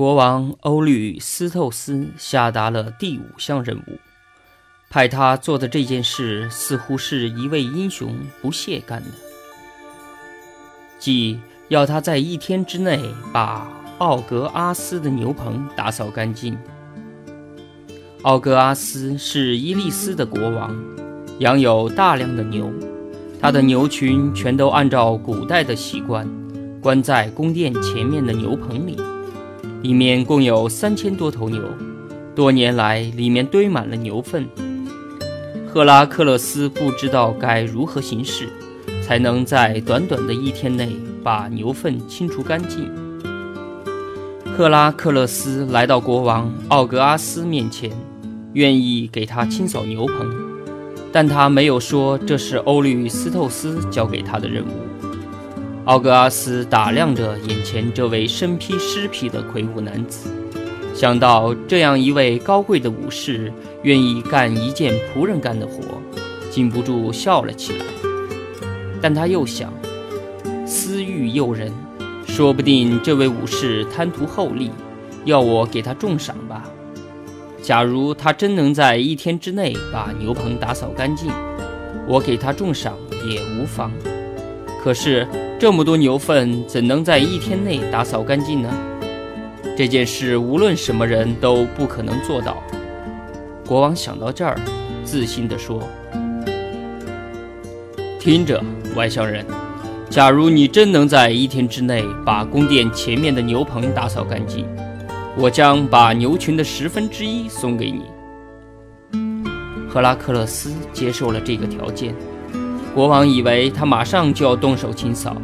国王欧律斯透斯下达了第五项任务，派他做的这件事似乎是一位英雄不屑干的，即要他在一天之内把奥格阿斯的牛棚打扫干净。奥格阿斯是伊利斯的国王，养有大量的牛，他的牛群全都按照古代的习惯，关在宫殿前面的牛棚里。里面共有三千多头牛，多年来里面堆满了牛粪。赫拉克勒斯不知道该如何行事，才能在短短的一天内把牛粪清除干净。赫拉克勒斯来到国王奥格阿斯面前，愿意给他清扫牛棚，但他没有说这是欧律斯透斯交给他的任务。奥格阿斯打量着眼前这位身披狮皮的魁梧男子，想到这样一位高贵的武士愿意干一件仆人干的活，禁不住笑了起来。但他又想，私欲诱人，说不定这位武士贪图厚利，要我给他重赏吧。假如他真能在一天之内把牛棚打扫干净，我给他重赏也无妨。可是。这么多牛粪怎能在一天内打扫干净呢？这件事无论什么人都不可能做到。国王想到这儿，自信地说：“听着，外乡人，假如你真能在一天之内把宫殿前面的牛棚打扫干净，我将把牛群的十分之一送给你。”赫拉克勒斯接受了这个条件。国王以为他马上就要动手清扫，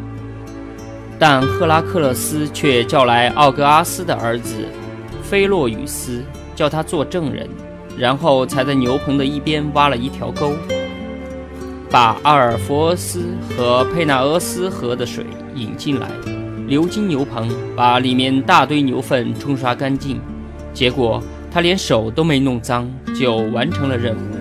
但赫拉克勒斯却叫来奥格阿斯的儿子菲洛雨斯，叫他做证人，然后才在牛棚的一边挖了一条沟，把阿尔弗斯和佩纳俄斯河的水引进来，流经牛棚，把里面大堆牛粪冲刷干净。结果他连手都没弄脏，就完成了任务。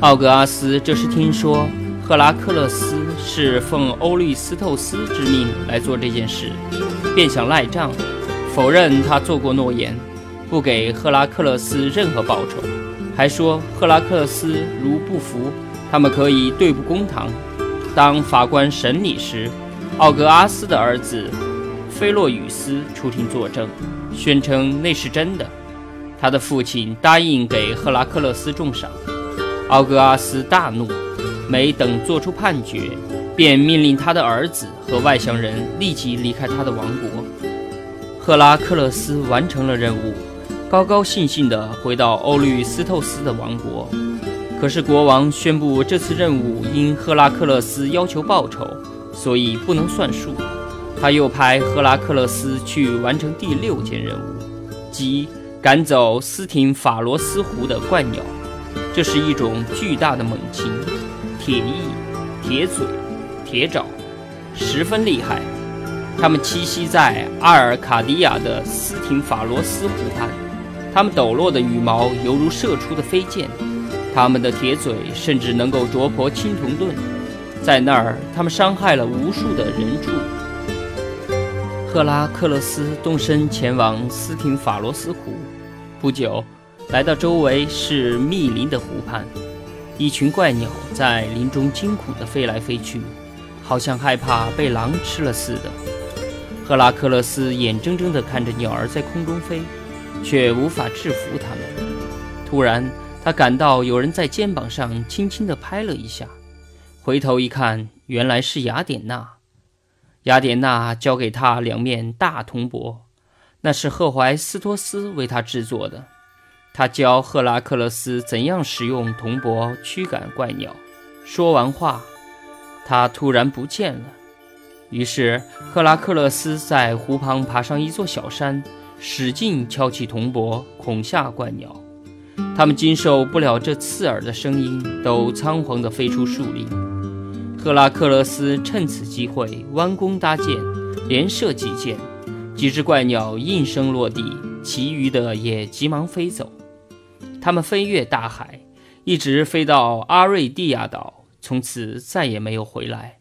奥格阿斯这时听说赫拉克勒斯是奉欧律斯透斯之命来做这件事，便想赖账，否认他做过诺言，不给赫拉克勒斯任何报酬，还说赫拉克勒斯如不服，他们可以对簿公堂。当法官审理时，奥格阿斯的儿子菲洛雨斯出庭作证，宣称那是真的，他的父亲答应给赫拉克勒斯重赏。奥格阿斯大怒，没等做出判决，便命令他的儿子和外乡人立即离开他的王国。赫拉克勒斯完成了任务，高高兴兴地回到欧律斯透斯的王国。可是国王宣布，这次任务因赫拉克勒斯要求报酬，所以不能算数。他又派赫拉克勒斯去完成第六件任务，即赶走斯廷法罗斯湖的怪鸟。这是一种巨大的猛禽，铁翼、铁嘴、铁爪，十分厉害。它们栖息在阿尔卡迪亚的斯廷法罗斯湖畔，它们抖落的羽毛犹如射出的飞箭，它们的铁嘴甚至能够啄破青铜盾。在那儿，它们伤害了无数的人畜。赫拉克勒斯动身前往斯廷法罗斯湖，不久。来到周围是密林的湖畔，一群怪鸟在林中惊恐地飞来飞去，好像害怕被狼吃了似的。赫拉克勒斯眼睁睁地看着鸟儿在空中飞，却无法制服它们。突然，他感到有人在肩膀上轻轻地拍了一下，回头一看，原来是雅典娜。雅典娜交给他两面大铜钵，那是赫怀斯托斯为他制作的。他教赫拉克勒斯怎样使用铜箔驱赶怪鸟。说完话，他突然不见了。于是赫拉克勒斯在湖旁爬上一座小山，使劲敲起铜箔，恐吓怪鸟。它们经受不了这刺耳的声音，都仓皇地飞出树林。赫拉克勒斯趁此机会弯弓搭箭，连射几箭，几只怪鸟应声落地，其余的也急忙飞走。他们飞越大海，一直飞到阿瑞蒂亚岛，从此再也没有回来。